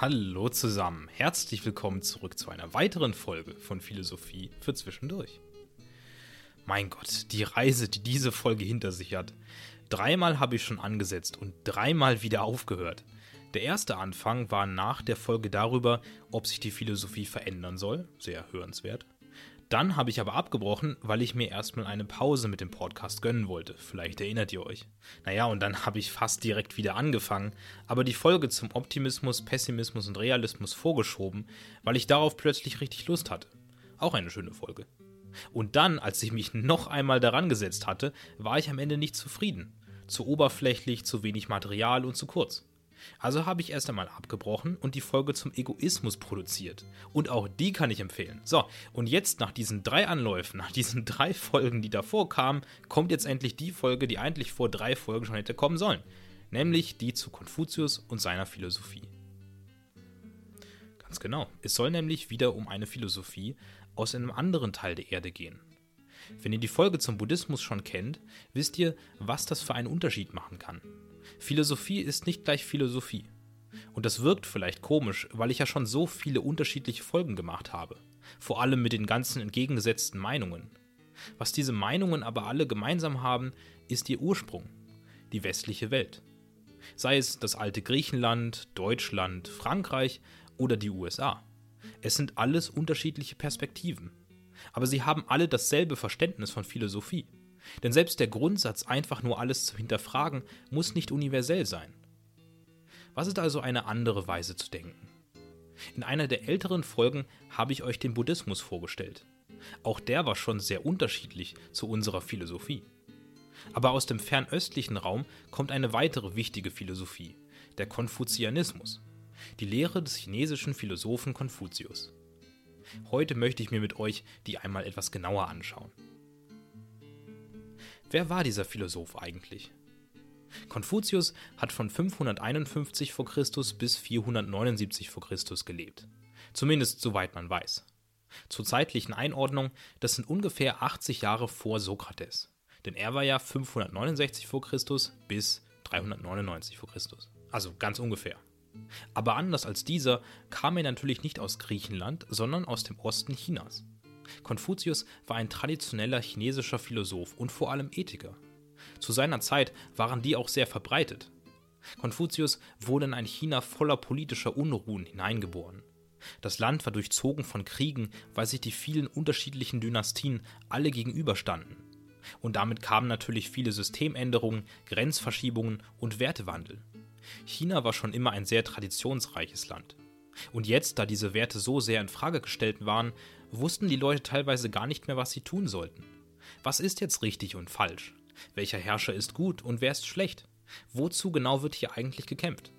Hallo zusammen, herzlich willkommen zurück zu einer weiteren Folge von Philosophie für Zwischendurch. Mein Gott, die Reise, die diese Folge hinter sich hat. Dreimal habe ich schon angesetzt und dreimal wieder aufgehört. Der erste Anfang war nach der Folge darüber, ob sich die Philosophie verändern soll, sehr hörenswert. Dann habe ich aber abgebrochen, weil ich mir erstmal eine Pause mit dem Podcast gönnen wollte. Vielleicht erinnert ihr euch. Naja, und dann habe ich fast direkt wieder angefangen, aber die Folge zum Optimismus, Pessimismus und Realismus vorgeschoben, weil ich darauf plötzlich richtig Lust hatte. Auch eine schöne Folge. Und dann, als ich mich noch einmal daran gesetzt hatte, war ich am Ende nicht zufrieden. Zu oberflächlich, zu wenig Material und zu kurz. Also habe ich erst einmal abgebrochen und die Folge zum Egoismus produziert. Und auch die kann ich empfehlen. So, und jetzt nach diesen drei Anläufen, nach diesen drei Folgen, die davor kamen, kommt jetzt endlich die Folge, die eigentlich vor drei Folgen schon hätte kommen sollen. Nämlich die zu Konfuzius und seiner Philosophie. Ganz genau. Es soll nämlich wieder um eine Philosophie aus einem anderen Teil der Erde gehen. Wenn ihr die Folge zum Buddhismus schon kennt, wisst ihr, was das für einen Unterschied machen kann. Philosophie ist nicht gleich Philosophie. Und das wirkt vielleicht komisch, weil ich ja schon so viele unterschiedliche Folgen gemacht habe. Vor allem mit den ganzen entgegengesetzten Meinungen. Was diese Meinungen aber alle gemeinsam haben, ist ihr Ursprung, die westliche Welt. Sei es das alte Griechenland, Deutschland, Frankreich oder die USA. Es sind alles unterschiedliche Perspektiven. Aber sie haben alle dasselbe Verständnis von Philosophie. Denn selbst der Grundsatz, einfach nur alles zu hinterfragen, muss nicht universell sein. Was ist also eine andere Weise zu denken? In einer der älteren Folgen habe ich euch den Buddhismus vorgestellt. Auch der war schon sehr unterschiedlich zu unserer Philosophie. Aber aus dem fernöstlichen Raum kommt eine weitere wichtige Philosophie, der Konfuzianismus, die Lehre des chinesischen Philosophen Konfuzius. Heute möchte ich mir mit euch die einmal etwas genauer anschauen. Wer war dieser Philosoph eigentlich? Konfuzius hat von 551 v. Chr. bis 479 v. Chr. gelebt. Zumindest soweit man weiß. Zur zeitlichen Einordnung, das sind ungefähr 80 Jahre vor Sokrates. Denn er war ja 569 v. Chr. bis 399 v. Chr. Also ganz ungefähr. Aber anders als dieser kam er natürlich nicht aus Griechenland, sondern aus dem Osten Chinas. Konfuzius war ein traditioneller chinesischer Philosoph und vor allem Ethiker. Zu seiner Zeit waren die auch sehr verbreitet. Konfuzius wurde in ein China voller politischer Unruhen hineingeboren. Das Land war durchzogen von Kriegen, weil sich die vielen unterschiedlichen Dynastien alle gegenüberstanden. Und damit kamen natürlich viele Systemänderungen, Grenzverschiebungen und Wertewandel. China war schon immer ein sehr traditionsreiches Land. Und jetzt, da diese Werte so sehr in Frage gestellt waren, wussten die Leute teilweise gar nicht mehr, was sie tun sollten. Was ist jetzt richtig und falsch? Welcher Herrscher ist gut und wer ist schlecht? Wozu genau wird hier eigentlich gekämpft?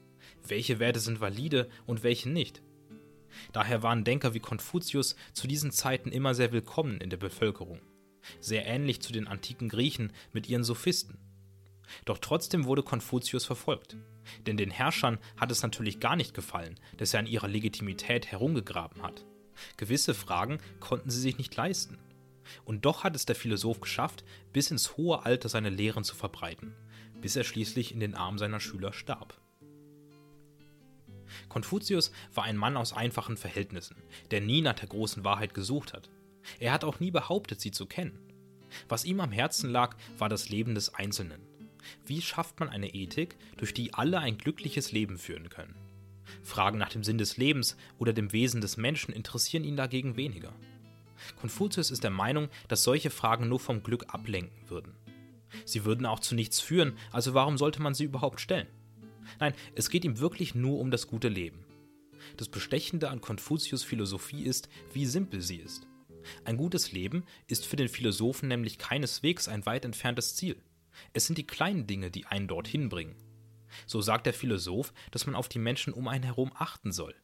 Welche Werte sind valide und welche nicht? Daher waren Denker wie Konfuzius zu diesen Zeiten immer sehr willkommen in der Bevölkerung. Sehr ähnlich zu den antiken Griechen mit ihren Sophisten. Doch trotzdem wurde Konfuzius verfolgt. Denn den Herrschern hat es natürlich gar nicht gefallen, dass er an ihrer Legitimität herumgegraben hat. Gewisse Fragen konnten sie sich nicht leisten. Und doch hat es der Philosoph geschafft, bis ins hohe Alter seine Lehren zu verbreiten, bis er schließlich in den Armen seiner Schüler starb. Konfuzius war ein Mann aus einfachen Verhältnissen, der nie nach der großen Wahrheit gesucht hat. Er hat auch nie behauptet, sie zu kennen. Was ihm am Herzen lag, war das Leben des Einzelnen. Wie schafft man eine Ethik, durch die alle ein glückliches Leben führen können? Fragen nach dem Sinn des Lebens oder dem Wesen des Menschen interessieren ihn dagegen weniger. Konfuzius ist der Meinung, dass solche Fragen nur vom Glück ablenken würden. Sie würden auch zu nichts führen, also warum sollte man sie überhaupt stellen? Nein, es geht ihm wirklich nur um das gute Leben. Das Bestechende an Konfuzius Philosophie ist, wie simpel sie ist. Ein gutes Leben ist für den Philosophen nämlich keineswegs ein weit entferntes Ziel. Es sind die kleinen Dinge, die einen dorthin bringen. So sagt der Philosoph, dass man auf die Menschen um einen herum achten soll.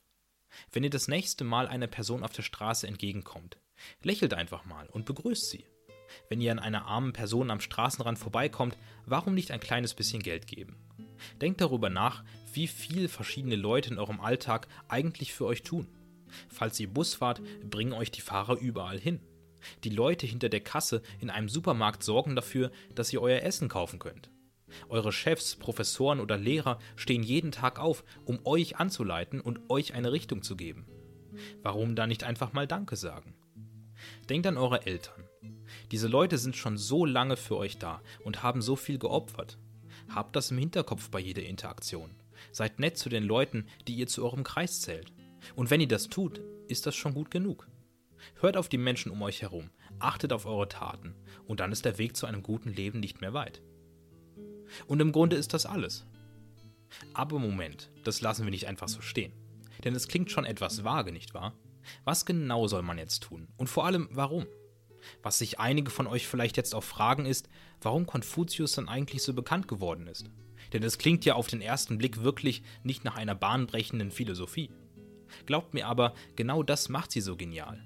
Wenn ihr das nächste Mal einer Person auf der Straße entgegenkommt, lächelt einfach mal und begrüßt sie. Wenn ihr an einer armen Person am Straßenrand vorbeikommt, warum nicht ein kleines bisschen Geld geben? Denkt darüber nach, wie viel verschiedene Leute in eurem Alltag eigentlich für euch tun. Falls ihr Bus fahrt, bringen euch die Fahrer überall hin. Die Leute hinter der Kasse in einem Supermarkt sorgen dafür, dass ihr euer Essen kaufen könnt. Eure Chefs, Professoren oder Lehrer stehen jeden Tag auf, um euch anzuleiten und euch eine Richtung zu geben. Warum da nicht einfach mal Danke sagen? Denkt an eure Eltern. Diese Leute sind schon so lange für euch da und haben so viel geopfert. Habt das im Hinterkopf bei jeder Interaktion. Seid nett zu den Leuten, die ihr zu eurem Kreis zählt. Und wenn ihr das tut, ist das schon gut genug. Hört auf die Menschen um euch herum, achtet auf eure Taten, und dann ist der Weg zu einem guten Leben nicht mehr weit. Und im Grunde ist das alles. Aber Moment, das lassen wir nicht einfach so stehen. Denn es klingt schon etwas vage, nicht wahr? Was genau soll man jetzt tun? Und vor allem, warum? Was sich einige von euch vielleicht jetzt auch fragen ist, warum Konfuzius dann eigentlich so bekannt geworden ist. Denn es klingt ja auf den ersten Blick wirklich nicht nach einer bahnbrechenden Philosophie. Glaubt mir aber, genau das macht sie so genial.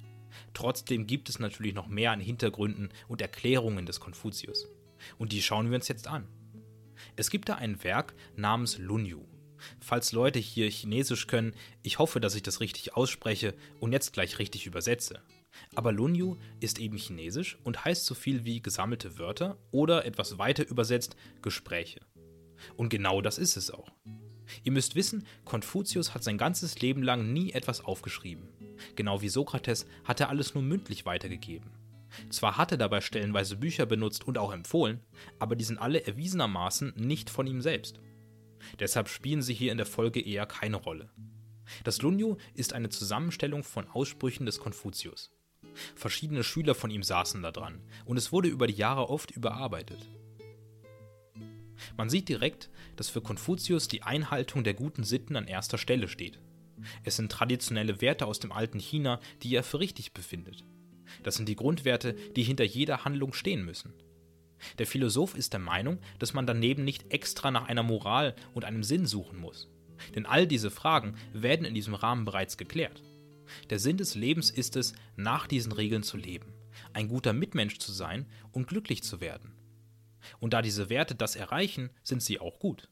Trotzdem gibt es natürlich noch mehr an Hintergründen und Erklärungen des Konfuzius. Und die schauen wir uns jetzt an. Es gibt da ein Werk namens Lunyu. Falls Leute hier Chinesisch können, ich hoffe, dass ich das richtig ausspreche und jetzt gleich richtig übersetze. Aber Lunyu ist eben Chinesisch und heißt so viel wie gesammelte Wörter oder etwas weiter übersetzt Gespräche. Und genau das ist es auch. Ihr müsst wissen, Konfuzius hat sein ganzes Leben lang nie etwas aufgeschrieben. Genau wie Sokrates hat er alles nur mündlich weitergegeben. Zwar hat er dabei stellenweise Bücher benutzt und auch empfohlen, aber die sind alle erwiesenermaßen nicht von ihm selbst. Deshalb spielen sie hier in der Folge eher keine Rolle. Das Lunyu ist eine Zusammenstellung von Aussprüchen des Konfuzius. Verschiedene Schüler von ihm saßen da dran und es wurde über die Jahre oft überarbeitet. Man sieht direkt, dass für Konfuzius die Einhaltung der guten Sitten an erster Stelle steht. Es sind traditionelle Werte aus dem alten China, die er für richtig befindet. Das sind die Grundwerte, die hinter jeder Handlung stehen müssen. Der Philosoph ist der Meinung, dass man daneben nicht extra nach einer Moral und einem Sinn suchen muss. Denn all diese Fragen werden in diesem Rahmen bereits geklärt. Der Sinn des Lebens ist es, nach diesen Regeln zu leben, ein guter Mitmensch zu sein und glücklich zu werden. Und da diese Werte das erreichen, sind sie auch gut.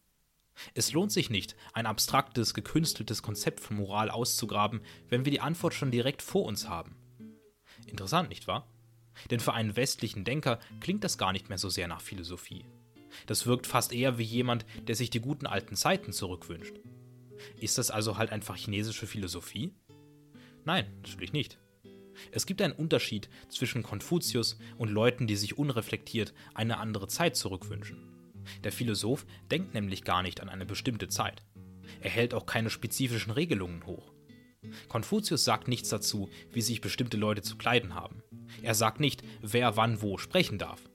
Es lohnt sich nicht, ein abstraktes, gekünsteltes Konzept von Moral auszugraben, wenn wir die Antwort schon direkt vor uns haben. Interessant, nicht wahr? Denn für einen westlichen Denker klingt das gar nicht mehr so sehr nach Philosophie. Das wirkt fast eher wie jemand, der sich die guten alten Zeiten zurückwünscht. Ist das also halt einfach chinesische Philosophie? Nein, natürlich nicht. Es gibt einen Unterschied zwischen Konfuzius und Leuten, die sich unreflektiert eine andere Zeit zurückwünschen. Der Philosoph denkt nämlich gar nicht an eine bestimmte Zeit. Er hält auch keine spezifischen Regelungen hoch. Konfuzius sagt nichts dazu, wie sich bestimmte Leute zu kleiden haben. Er sagt nicht, wer wann wo sprechen darf.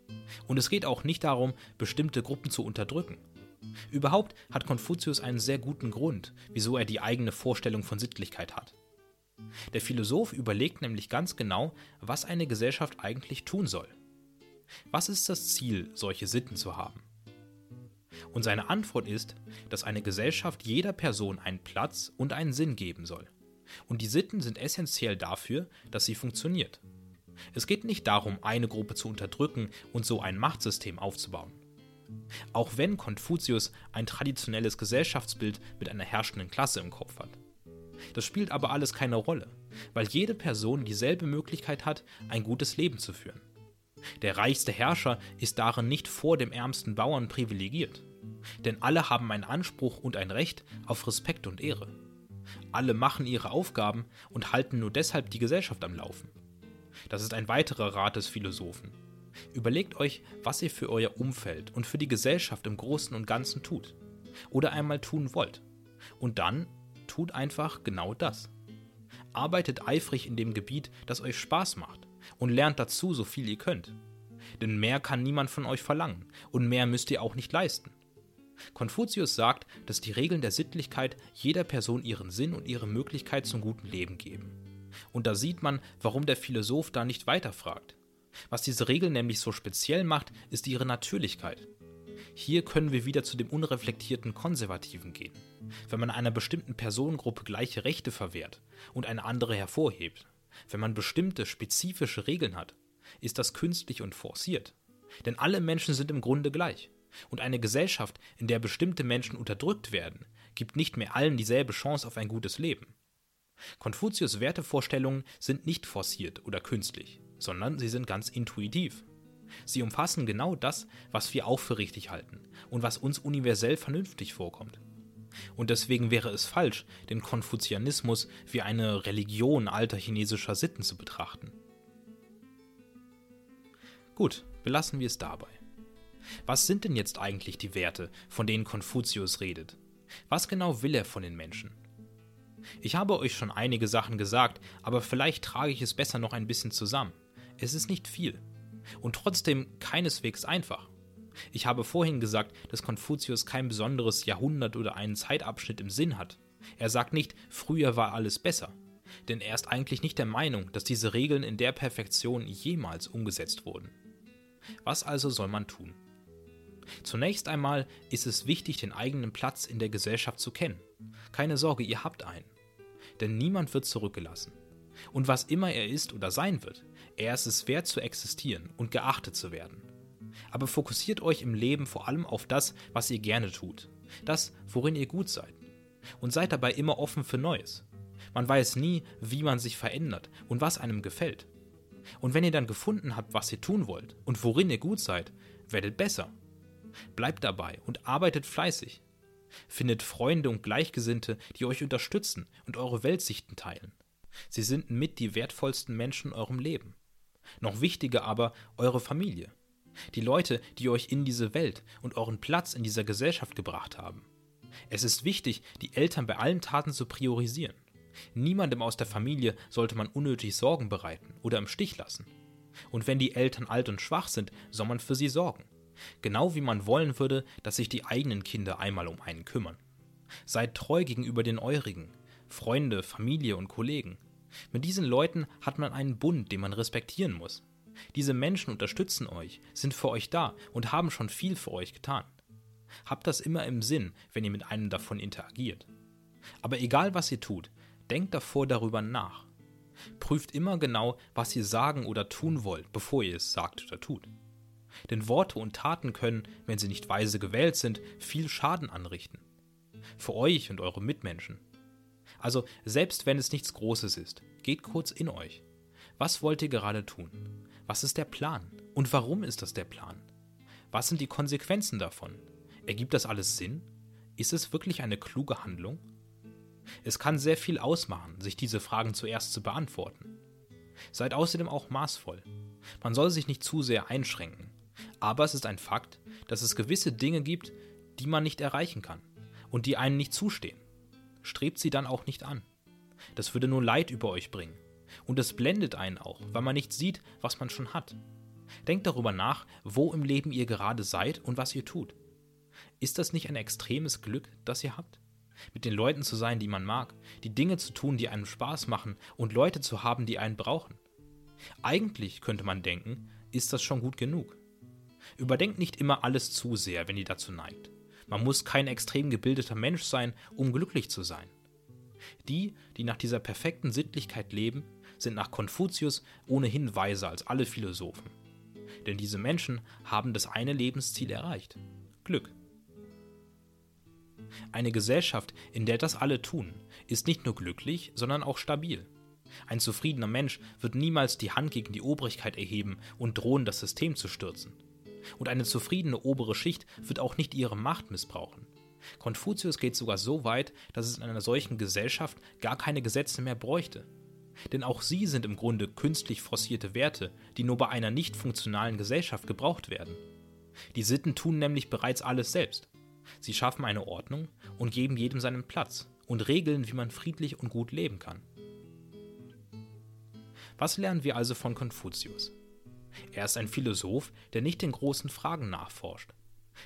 Und es geht auch nicht darum, bestimmte Gruppen zu unterdrücken. Überhaupt hat Konfuzius einen sehr guten Grund, wieso er die eigene Vorstellung von Sittlichkeit hat. Der Philosoph überlegt nämlich ganz genau, was eine Gesellschaft eigentlich tun soll. Was ist das Ziel, solche Sitten zu haben? Und seine Antwort ist, dass eine Gesellschaft jeder Person einen Platz und einen Sinn geben soll. Und die Sitten sind essentiell dafür, dass sie funktioniert. Es geht nicht darum, eine Gruppe zu unterdrücken und so ein Machtsystem aufzubauen. Auch wenn Konfuzius ein traditionelles Gesellschaftsbild mit einer herrschenden Klasse im Kopf hat. Das spielt aber alles keine Rolle, weil jede Person dieselbe Möglichkeit hat, ein gutes Leben zu führen. Der reichste Herrscher ist darin nicht vor dem ärmsten Bauern privilegiert, denn alle haben einen Anspruch und ein Recht auf Respekt und Ehre. Alle machen ihre Aufgaben und halten nur deshalb die Gesellschaft am Laufen. Das ist ein weiterer Rat des Philosophen. Überlegt euch, was ihr für euer Umfeld und für die Gesellschaft im Großen und Ganzen tut. Oder einmal tun wollt. Und dann tut einfach genau das. Arbeitet eifrig in dem Gebiet, das euch Spaß macht und lernt dazu so viel ihr könnt. Denn mehr kann niemand von euch verlangen und mehr müsst ihr auch nicht leisten. Konfuzius sagt, dass die Regeln der Sittlichkeit jeder Person ihren Sinn und ihre Möglichkeit zum guten Leben geben. Und da sieht man, warum der Philosoph da nicht weiterfragt. Was diese Regel nämlich so speziell macht, ist ihre Natürlichkeit. Hier können wir wieder zu dem unreflektierten Konservativen gehen. Wenn man einer bestimmten Personengruppe gleiche Rechte verwehrt und eine andere hervorhebt, wenn man bestimmte spezifische Regeln hat, ist das künstlich und forciert. Denn alle Menschen sind im Grunde gleich. Und eine Gesellschaft, in der bestimmte Menschen unterdrückt werden, gibt nicht mehr allen dieselbe Chance auf ein gutes Leben. Konfuzius Wertevorstellungen sind nicht forciert oder künstlich, sondern sie sind ganz intuitiv. Sie umfassen genau das, was wir auch für richtig halten und was uns universell vernünftig vorkommt. Und deswegen wäre es falsch, den Konfuzianismus wie eine Religion alter chinesischer Sitten zu betrachten. Gut, belassen wir es dabei. Was sind denn jetzt eigentlich die Werte, von denen Konfuzius redet? Was genau will er von den Menschen? Ich habe euch schon einige Sachen gesagt, aber vielleicht trage ich es besser noch ein bisschen zusammen. Es ist nicht viel. Und trotzdem keineswegs einfach. Ich habe vorhin gesagt, dass Konfuzius kein besonderes Jahrhundert oder einen Zeitabschnitt im Sinn hat. Er sagt nicht, früher war alles besser. Denn er ist eigentlich nicht der Meinung, dass diese Regeln in der Perfektion jemals umgesetzt wurden. Was also soll man tun? Zunächst einmal ist es wichtig, den eigenen Platz in der Gesellschaft zu kennen. Keine Sorge, ihr habt einen. Denn niemand wird zurückgelassen. Und was immer er ist oder sein wird, er ist es wert zu existieren und geachtet zu werden. Aber fokussiert euch im Leben vor allem auf das, was ihr gerne tut. Das, worin ihr gut seid. Und seid dabei immer offen für Neues. Man weiß nie, wie man sich verändert und was einem gefällt. Und wenn ihr dann gefunden habt, was ihr tun wollt und worin ihr gut seid, werdet besser. Bleibt dabei und arbeitet fleißig. Findet Freunde und Gleichgesinnte, die euch unterstützen und eure Weltsichten teilen. Sie sind mit die wertvollsten Menschen in eurem Leben. Noch wichtiger aber eure Familie. Die Leute, die euch in diese Welt und euren Platz in dieser Gesellschaft gebracht haben. Es ist wichtig, die Eltern bei allen Taten zu priorisieren. Niemandem aus der Familie sollte man unnötig Sorgen bereiten oder im Stich lassen. Und wenn die Eltern alt und schwach sind, soll man für sie sorgen. Genau wie man wollen würde, dass sich die eigenen Kinder einmal um einen kümmern. Seid treu gegenüber den Eurigen, Freunde, Familie und Kollegen. Mit diesen Leuten hat man einen Bund, den man respektieren muss. Diese Menschen unterstützen euch, sind für euch da und haben schon viel für euch getan. Habt das immer im Sinn, wenn ihr mit einem davon interagiert. Aber egal was ihr tut, denkt davor darüber nach. Prüft immer genau, was ihr sagen oder tun wollt, bevor ihr es sagt oder tut. Denn Worte und Taten können, wenn sie nicht weise gewählt sind, viel Schaden anrichten. Für euch und eure Mitmenschen. Also selbst wenn es nichts Großes ist, geht kurz in euch. Was wollt ihr gerade tun? Was ist der Plan? Und warum ist das der Plan? Was sind die Konsequenzen davon? Ergibt das alles Sinn? Ist es wirklich eine kluge Handlung? Es kann sehr viel ausmachen, sich diese Fragen zuerst zu beantworten. Seid außerdem auch maßvoll. Man soll sich nicht zu sehr einschränken. Aber es ist ein Fakt, dass es gewisse Dinge gibt, die man nicht erreichen kann und die einen nicht zustehen. Strebt sie dann auch nicht an. Das würde nur Leid über euch bringen. Und es blendet einen auch, weil man nicht sieht, was man schon hat. Denkt darüber nach, wo im Leben ihr gerade seid und was ihr tut. Ist das nicht ein extremes Glück, das ihr habt? Mit den Leuten zu sein, die man mag, die Dinge zu tun, die einem Spaß machen und Leute zu haben, die einen brauchen. Eigentlich könnte man denken, ist das schon gut genug. Überdenkt nicht immer alles zu sehr, wenn ihr dazu neigt. Man muss kein extrem gebildeter Mensch sein, um glücklich zu sein. Die, die nach dieser perfekten Sittlichkeit leben, sind nach Konfuzius ohnehin weiser als alle Philosophen. Denn diese Menschen haben das eine Lebensziel erreicht Glück. Eine Gesellschaft, in der das alle tun, ist nicht nur glücklich, sondern auch stabil. Ein zufriedener Mensch wird niemals die Hand gegen die Obrigkeit erheben und drohen, das System zu stürzen. Und eine zufriedene obere Schicht wird auch nicht ihre Macht missbrauchen. Konfuzius geht sogar so weit, dass es in einer solchen Gesellschaft gar keine Gesetze mehr bräuchte. Denn auch sie sind im Grunde künstlich forcierte Werte, die nur bei einer nicht funktionalen Gesellschaft gebraucht werden. Die Sitten tun nämlich bereits alles selbst. Sie schaffen eine Ordnung und geben jedem seinen Platz und regeln, wie man friedlich und gut leben kann. Was lernen wir also von Konfuzius? Er ist ein Philosoph, der nicht den großen Fragen nachforscht.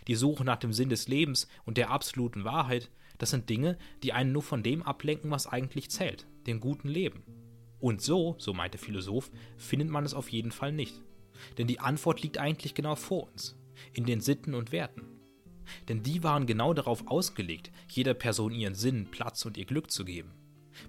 Die Suche nach dem Sinn des Lebens und der absoluten Wahrheit, das sind Dinge, die einen nur von dem ablenken, was eigentlich zählt, dem guten Leben. Und so, so meint der Philosoph, findet man es auf jeden Fall nicht. Denn die Antwort liegt eigentlich genau vor uns, in den Sitten und Werten. Denn die waren genau darauf ausgelegt, jeder Person ihren Sinn, Platz und ihr Glück zu geben.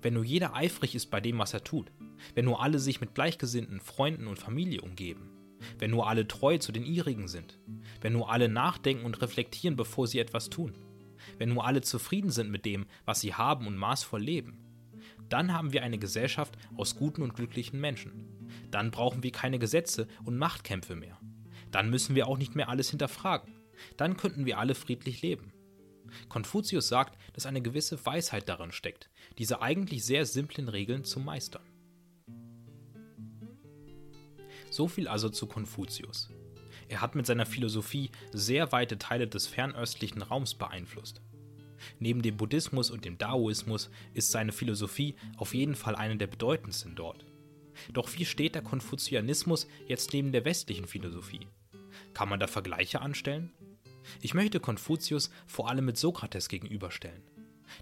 Wenn nur jeder eifrig ist bei dem, was er tut, wenn nur alle sich mit gleichgesinnten Freunden und Familie umgeben, wenn nur alle treu zu den ihrigen sind, wenn nur alle nachdenken und reflektieren, bevor sie etwas tun, wenn nur alle zufrieden sind mit dem, was sie haben und maßvoll leben, dann haben wir eine Gesellschaft aus guten und glücklichen Menschen. Dann brauchen wir keine Gesetze und Machtkämpfe mehr. Dann müssen wir auch nicht mehr alles hinterfragen. Dann könnten wir alle friedlich leben. Konfuzius sagt, dass eine gewisse Weisheit darin steckt, diese eigentlich sehr simplen Regeln zu meistern. So viel also zu Konfuzius. Er hat mit seiner Philosophie sehr weite Teile des fernöstlichen Raums beeinflusst. Neben dem Buddhismus und dem Daoismus ist seine Philosophie auf jeden Fall eine der bedeutendsten dort. Doch wie steht der Konfuzianismus jetzt neben der westlichen Philosophie? Kann man da Vergleiche anstellen? Ich möchte Konfuzius vor allem mit Sokrates gegenüberstellen.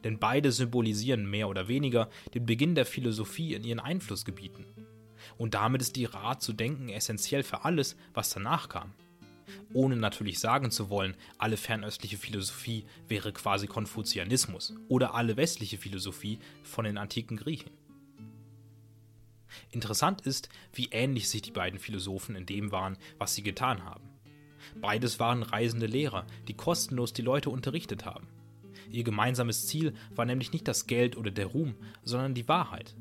Denn beide symbolisieren mehr oder weniger den Beginn der Philosophie in ihren Einflussgebieten. Und damit ist die Art zu denken essentiell für alles, was danach kam. Ohne natürlich sagen zu wollen, alle fernöstliche Philosophie wäre quasi Konfuzianismus oder alle westliche Philosophie von den antiken Griechen. Interessant ist, wie ähnlich sich die beiden Philosophen in dem waren, was sie getan haben. Beides waren reisende Lehrer, die kostenlos die Leute unterrichtet haben. Ihr gemeinsames Ziel war nämlich nicht das Geld oder der Ruhm, sondern die Wahrheit.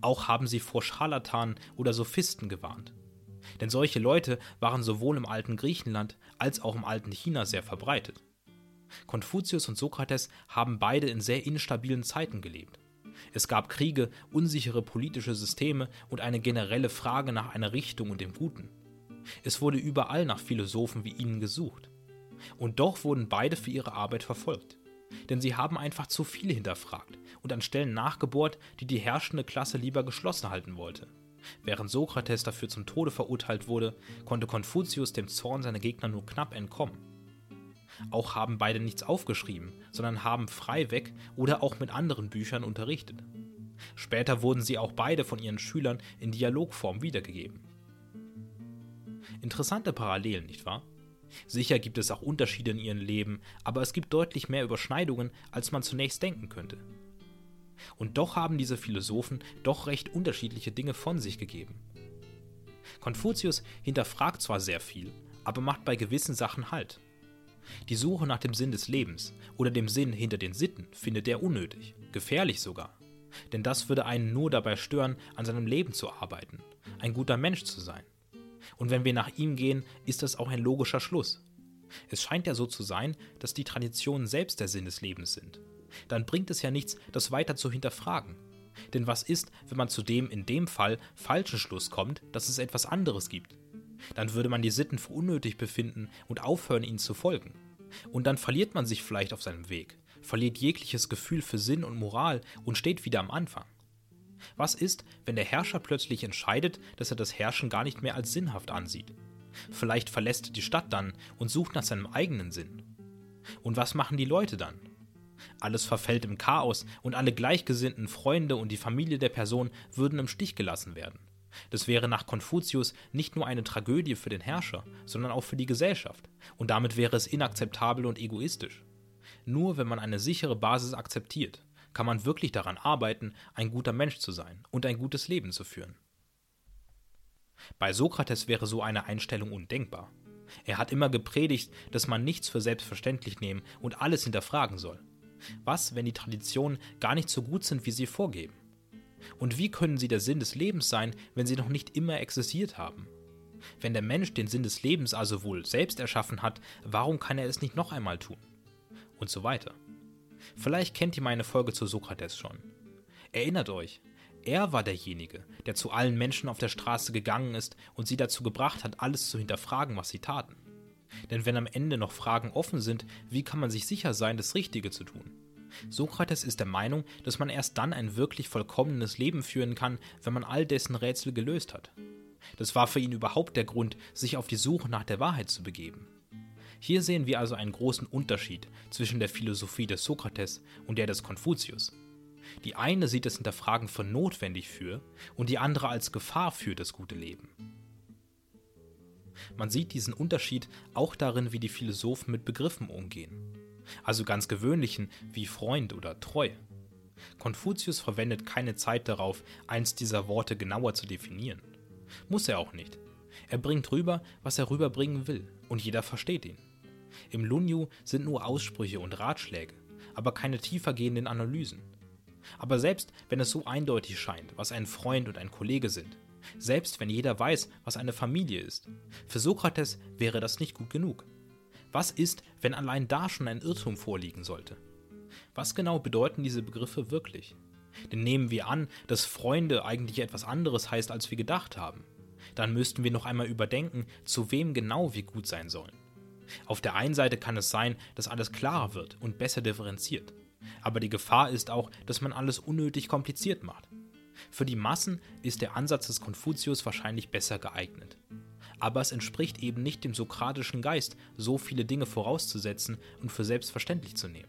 Auch haben sie vor Scharlatanen oder Sophisten gewarnt. Denn solche Leute waren sowohl im alten Griechenland als auch im alten China sehr verbreitet. Konfuzius und Sokrates haben beide in sehr instabilen Zeiten gelebt. Es gab Kriege, unsichere politische Systeme und eine generelle Frage nach einer Richtung und dem Guten. Es wurde überall nach Philosophen wie ihnen gesucht. Und doch wurden beide für ihre Arbeit verfolgt. Denn sie haben einfach zu viel hinterfragt und an Stellen nachgebohrt, die die herrschende Klasse lieber geschlossen halten wollte. Während Sokrates dafür zum Tode verurteilt wurde, konnte Konfuzius dem Zorn seiner Gegner nur knapp entkommen. Auch haben beide nichts aufgeschrieben, sondern haben frei weg oder auch mit anderen Büchern unterrichtet. Später wurden sie auch beide von ihren Schülern in Dialogform wiedergegeben. Interessante Parallelen, nicht wahr? Sicher gibt es auch Unterschiede in ihrem Leben, aber es gibt deutlich mehr Überschneidungen, als man zunächst denken könnte. Und doch haben diese Philosophen doch recht unterschiedliche Dinge von sich gegeben. Konfuzius hinterfragt zwar sehr viel, aber macht bei gewissen Sachen Halt. Die Suche nach dem Sinn des Lebens oder dem Sinn hinter den Sitten findet er unnötig, gefährlich sogar. Denn das würde einen nur dabei stören, an seinem Leben zu arbeiten, ein guter Mensch zu sein. Und wenn wir nach ihm gehen, ist das auch ein logischer Schluss. Es scheint ja so zu sein, dass die Traditionen selbst der Sinn des Lebens sind. Dann bringt es ja nichts, das weiter zu hinterfragen. Denn was ist, wenn man zu dem in dem Fall falschen Schluss kommt, dass es etwas anderes gibt? Dann würde man die Sitten für unnötig befinden und aufhören, ihnen zu folgen. Und dann verliert man sich vielleicht auf seinem Weg, verliert jegliches Gefühl für Sinn und Moral und steht wieder am Anfang. Was ist, wenn der Herrscher plötzlich entscheidet, dass er das Herrschen gar nicht mehr als sinnhaft ansieht? Vielleicht verlässt er die Stadt dann und sucht nach seinem eigenen Sinn. Und was machen die Leute dann? Alles verfällt im Chaos und alle gleichgesinnten Freunde und die Familie der Person würden im Stich gelassen werden. Das wäre nach Konfuzius nicht nur eine Tragödie für den Herrscher, sondern auch für die Gesellschaft, und damit wäre es inakzeptabel und egoistisch. Nur wenn man eine sichere Basis akzeptiert, kann man wirklich daran arbeiten, ein guter Mensch zu sein und ein gutes Leben zu führen. Bei Sokrates wäre so eine Einstellung undenkbar. Er hat immer gepredigt, dass man nichts für selbstverständlich nehmen und alles hinterfragen soll. Was, wenn die Traditionen gar nicht so gut sind, wie sie vorgeben? Und wie können sie der Sinn des Lebens sein, wenn sie noch nicht immer existiert haben? Wenn der Mensch den Sinn des Lebens also wohl selbst erschaffen hat, warum kann er es nicht noch einmal tun? Und so weiter. Vielleicht kennt ihr meine Folge zu Sokrates schon. Erinnert euch, er war derjenige, der zu allen Menschen auf der Straße gegangen ist und sie dazu gebracht hat, alles zu hinterfragen, was sie taten. Denn wenn am Ende noch Fragen offen sind, wie kann man sich sicher sein, das Richtige zu tun? Sokrates ist der Meinung, dass man erst dann ein wirklich vollkommenes Leben führen kann, wenn man all dessen Rätsel gelöst hat. Das war für ihn überhaupt der Grund, sich auf die Suche nach der Wahrheit zu begeben. Hier sehen wir also einen großen Unterschied zwischen der Philosophie des Sokrates und der des Konfuzius. Die eine sieht das Hinterfragen für notwendig für und die andere als Gefahr für das gute Leben. Man sieht diesen Unterschied auch darin, wie die Philosophen mit Begriffen umgehen. Also ganz gewöhnlichen wie Freund oder treu. Konfuzius verwendet keine Zeit darauf, eins dieser Worte genauer zu definieren. Muss er auch nicht. Er bringt rüber, was er rüberbringen will, und jeder versteht ihn. Im Lunyu sind nur Aussprüche und Ratschläge, aber keine tiefergehenden Analysen. Aber selbst wenn es so eindeutig scheint, was ein Freund und ein Kollege sind, Selbst wenn jeder weiß, was eine Familie ist. Für Sokrates wäre das nicht gut genug. Was ist, wenn allein da schon ein Irrtum vorliegen sollte? Was genau bedeuten diese Begriffe wirklich? Denn nehmen wir an, dass Freunde eigentlich etwas anderes heißt, als wir gedacht haben. Dann müssten wir noch einmal überdenken, zu wem genau wir gut sein sollen. Auf der einen Seite kann es sein, dass alles klarer wird und besser differenziert. Aber die Gefahr ist auch, dass man alles unnötig kompliziert macht. Für die Massen ist der Ansatz des Konfuzius wahrscheinlich besser geeignet. Aber es entspricht eben nicht dem sokratischen Geist, so viele Dinge vorauszusetzen und für selbstverständlich zu nehmen.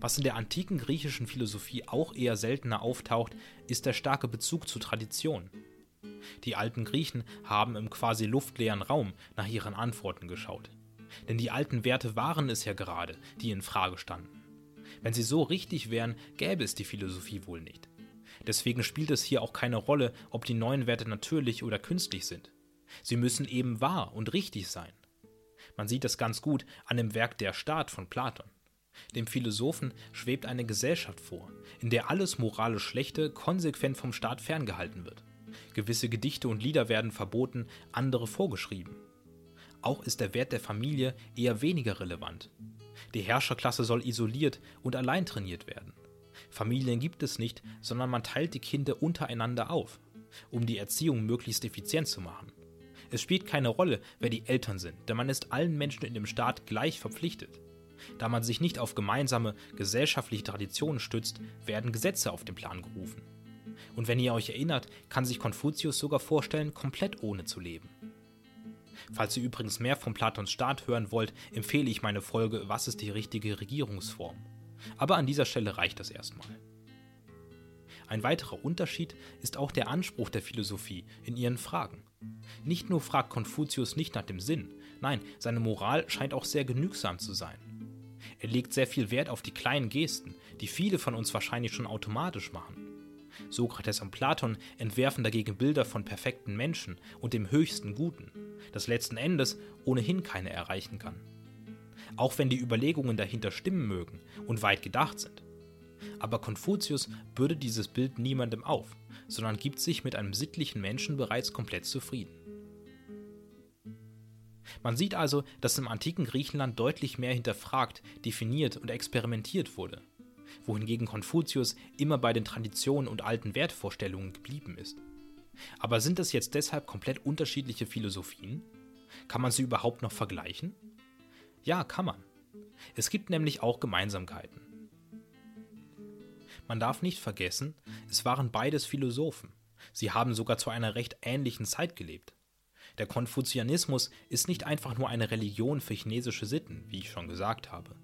Was in der antiken griechischen Philosophie auch eher seltener auftaucht, ist der starke Bezug zu Tradition. Die alten Griechen haben im quasi luftleeren Raum nach ihren Antworten geschaut. Denn die alten Werte waren es ja gerade, die in Frage standen. Wenn sie so richtig wären, gäbe es die Philosophie wohl nicht. Deswegen spielt es hier auch keine Rolle, ob die neuen Werte natürlich oder künstlich sind. Sie müssen eben wahr und richtig sein. Man sieht das ganz gut an dem Werk Der Staat von Platon. Dem Philosophen schwebt eine Gesellschaft vor, in der alles moralisch Schlechte konsequent vom Staat ferngehalten wird. Gewisse Gedichte und Lieder werden verboten, andere vorgeschrieben. Auch ist der Wert der Familie eher weniger relevant. Die Herrscherklasse soll isoliert und allein trainiert werden. Familien gibt es nicht, sondern man teilt die Kinder untereinander auf, um die Erziehung möglichst effizient zu machen. Es spielt keine Rolle, wer die Eltern sind, denn man ist allen Menschen in dem Staat gleich verpflichtet. Da man sich nicht auf gemeinsame gesellschaftliche Traditionen stützt, werden Gesetze auf den Plan gerufen. Und wenn ihr euch erinnert, kann sich Konfuzius sogar vorstellen, komplett ohne zu leben. Falls ihr übrigens mehr von Platons Staat hören wollt, empfehle ich meine Folge Was ist die richtige Regierungsform? Aber an dieser Stelle reicht das erstmal. Ein weiterer Unterschied ist auch der Anspruch der Philosophie in ihren Fragen. Nicht nur fragt Konfuzius nicht nach dem Sinn, nein, seine Moral scheint auch sehr genügsam zu sein. Er legt sehr viel Wert auf die kleinen Gesten, die viele von uns wahrscheinlich schon automatisch machen. Sokrates und Platon entwerfen dagegen Bilder von perfekten Menschen und dem höchsten Guten, das letzten Endes ohnehin keiner erreichen kann. Auch wenn die Überlegungen dahinter stimmen mögen und weit gedacht sind. Aber Konfuzius bürdet dieses Bild niemandem auf, sondern gibt sich mit einem sittlichen Menschen bereits komplett zufrieden. Man sieht also, dass im antiken Griechenland deutlich mehr hinterfragt, definiert und experimentiert wurde, wohingegen Konfuzius immer bei den Traditionen und alten Wertvorstellungen geblieben ist. Aber sind das jetzt deshalb komplett unterschiedliche Philosophien? Kann man sie überhaupt noch vergleichen? Ja, kann man. Es gibt nämlich auch Gemeinsamkeiten. Man darf nicht vergessen, es waren beides Philosophen. Sie haben sogar zu einer recht ähnlichen Zeit gelebt. Der Konfuzianismus ist nicht einfach nur eine Religion für chinesische Sitten, wie ich schon gesagt habe.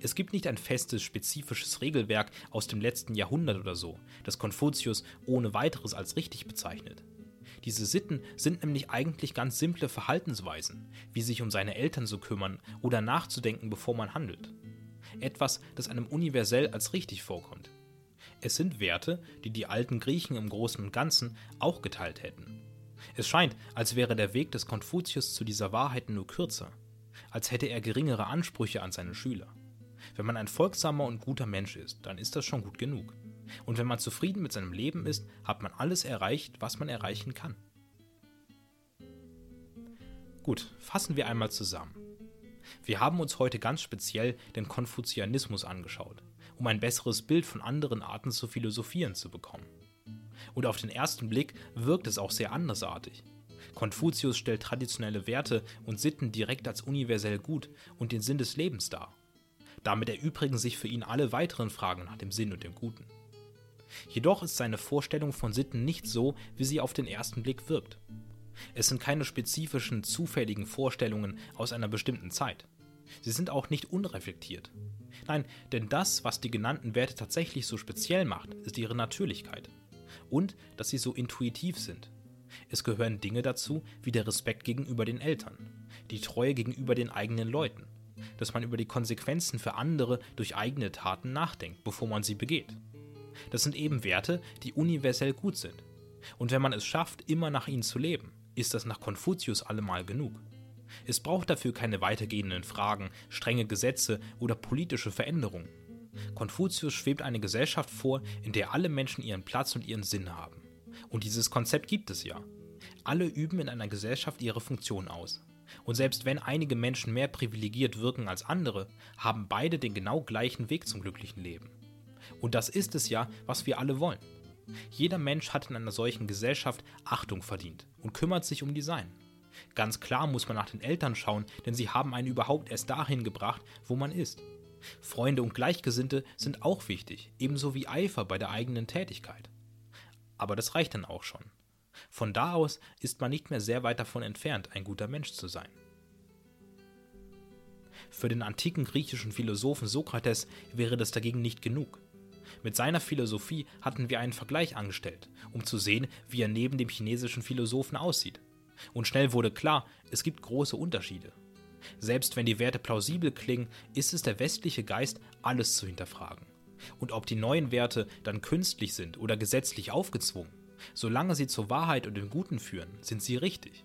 Es gibt nicht ein festes, spezifisches Regelwerk aus dem letzten Jahrhundert oder so, das Konfuzius ohne weiteres als richtig bezeichnet. Diese Sitten sind nämlich eigentlich ganz simple Verhaltensweisen, wie sich um seine Eltern zu kümmern oder nachzudenken, bevor man handelt. Etwas, das einem universell als richtig vorkommt. Es sind Werte, die die alten Griechen im Großen und Ganzen auch geteilt hätten. Es scheint, als wäre der Weg des Konfuzius zu dieser Wahrheit nur kürzer, als hätte er geringere Ansprüche an seine Schüler. Wenn man ein folgsamer und guter Mensch ist, dann ist das schon gut genug. Und wenn man zufrieden mit seinem Leben ist, hat man alles erreicht, was man erreichen kann. Gut, fassen wir einmal zusammen. Wir haben uns heute ganz speziell den Konfuzianismus angeschaut, um ein besseres Bild von anderen Arten zu philosophieren zu bekommen und auf den ersten Blick wirkt es auch sehr andersartig. Konfuzius stellt traditionelle Werte und Sitten direkt als universell gut und den Sinn des Lebens dar. Damit erübrigen sich für ihn alle weiteren Fragen nach dem Sinn und dem Guten. Jedoch ist seine Vorstellung von Sitten nicht so, wie sie auf den ersten Blick wirkt. Es sind keine spezifischen, zufälligen Vorstellungen aus einer bestimmten Zeit. Sie sind auch nicht unreflektiert. Nein, denn das, was die genannten Werte tatsächlich so speziell macht, ist ihre Natürlichkeit und dass sie so intuitiv sind. Es gehören Dinge dazu wie der Respekt gegenüber den Eltern, die Treue gegenüber den eigenen Leuten, dass man über die Konsequenzen für andere durch eigene Taten nachdenkt, bevor man sie begeht. Das sind eben Werte, die universell gut sind. Und wenn man es schafft, immer nach ihnen zu leben, ist das nach Konfuzius allemal genug. Es braucht dafür keine weitergehenden Fragen, strenge Gesetze oder politische Veränderungen. Konfuzius schwebt eine Gesellschaft vor, in der alle Menschen ihren Platz und ihren Sinn haben. Und dieses Konzept gibt es ja. Alle üben in einer Gesellschaft ihre Funktion aus. Und selbst wenn einige Menschen mehr privilegiert wirken als andere, haben beide den genau gleichen Weg zum glücklichen Leben. Und das ist es ja, was wir alle wollen. Jeder Mensch hat in einer solchen Gesellschaft Achtung verdient und kümmert sich um die Seinen. Ganz klar muss man nach den Eltern schauen, denn sie haben einen überhaupt erst dahin gebracht, wo man ist. Freunde und Gleichgesinnte sind auch wichtig, ebenso wie Eifer bei der eigenen Tätigkeit. Aber das reicht dann auch schon. Von da aus ist man nicht mehr sehr weit davon entfernt, ein guter Mensch zu sein. Für den antiken griechischen Philosophen Sokrates wäre das dagegen nicht genug. Mit seiner Philosophie hatten wir einen Vergleich angestellt, um zu sehen, wie er neben dem chinesischen Philosophen aussieht. Und schnell wurde klar, es gibt große Unterschiede. Selbst wenn die Werte plausibel klingen, ist es der westliche Geist, alles zu hinterfragen. Und ob die neuen Werte dann künstlich sind oder gesetzlich aufgezwungen, solange sie zur Wahrheit und dem Guten führen, sind sie richtig.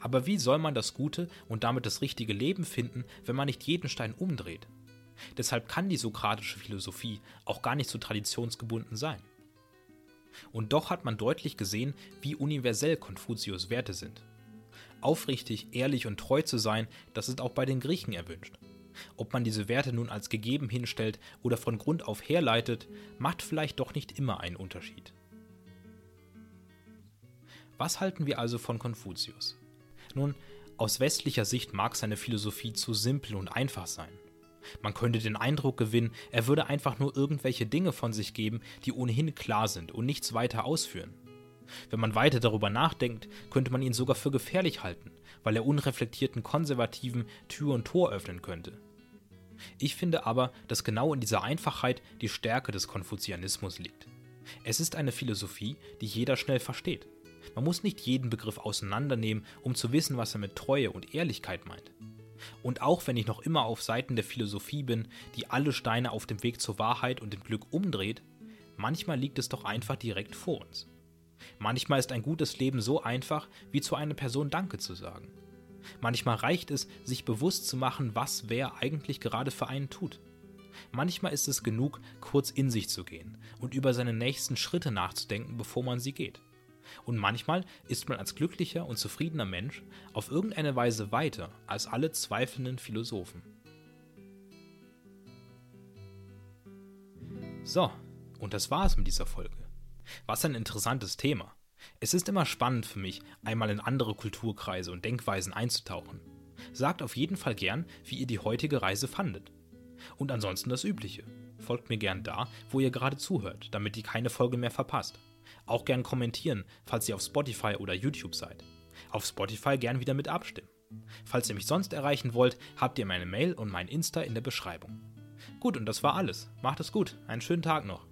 Aber wie soll man das Gute und damit das richtige Leben finden, wenn man nicht jeden Stein umdreht? Deshalb kann die sokratische Philosophie auch gar nicht so traditionsgebunden sein. Und doch hat man deutlich gesehen, wie universell Konfuzius Werte sind. Aufrichtig, ehrlich und treu zu sein, das ist auch bei den Griechen erwünscht. Ob man diese Werte nun als gegeben hinstellt oder von Grund auf herleitet, macht vielleicht doch nicht immer einen Unterschied. Was halten wir also von Konfuzius? Nun, aus westlicher Sicht mag seine Philosophie zu simpel und einfach sein. Man könnte den Eindruck gewinnen, er würde einfach nur irgendwelche Dinge von sich geben, die ohnehin klar sind und nichts weiter ausführen. Wenn man weiter darüber nachdenkt, könnte man ihn sogar für gefährlich halten, weil er unreflektierten Konservativen Tür und Tor öffnen könnte. Ich finde aber, dass genau in dieser Einfachheit die Stärke des Konfuzianismus liegt. Es ist eine Philosophie, die jeder schnell versteht. Man muss nicht jeden Begriff auseinandernehmen, um zu wissen, was er mit Treue und Ehrlichkeit meint. Und auch wenn ich noch immer auf Seiten der Philosophie bin, die alle Steine auf dem Weg zur Wahrheit und dem Glück umdreht, manchmal liegt es doch einfach direkt vor uns. Manchmal ist ein gutes Leben so einfach, wie zu einer Person Danke zu sagen. Manchmal reicht es, sich bewusst zu machen, was wer eigentlich gerade für einen tut. Manchmal ist es genug, kurz in sich zu gehen und über seine nächsten Schritte nachzudenken, bevor man sie geht. Und manchmal ist man als glücklicher und zufriedener Mensch auf irgendeine Weise weiter als alle zweifelnden Philosophen. So, und das war's mit dieser Folge. Was ein interessantes Thema. Es ist immer spannend für mich, einmal in andere Kulturkreise und Denkweisen einzutauchen. Sagt auf jeden Fall gern, wie ihr die heutige Reise fandet. Und ansonsten das Übliche. Folgt mir gern da, wo ihr gerade zuhört, damit ihr keine Folge mehr verpasst. Auch gern kommentieren, falls ihr auf Spotify oder YouTube seid. Auf Spotify gern wieder mit abstimmen. Falls ihr mich sonst erreichen wollt, habt ihr meine Mail und mein Insta in der Beschreibung. Gut, und das war alles. Macht es gut. Einen schönen Tag noch.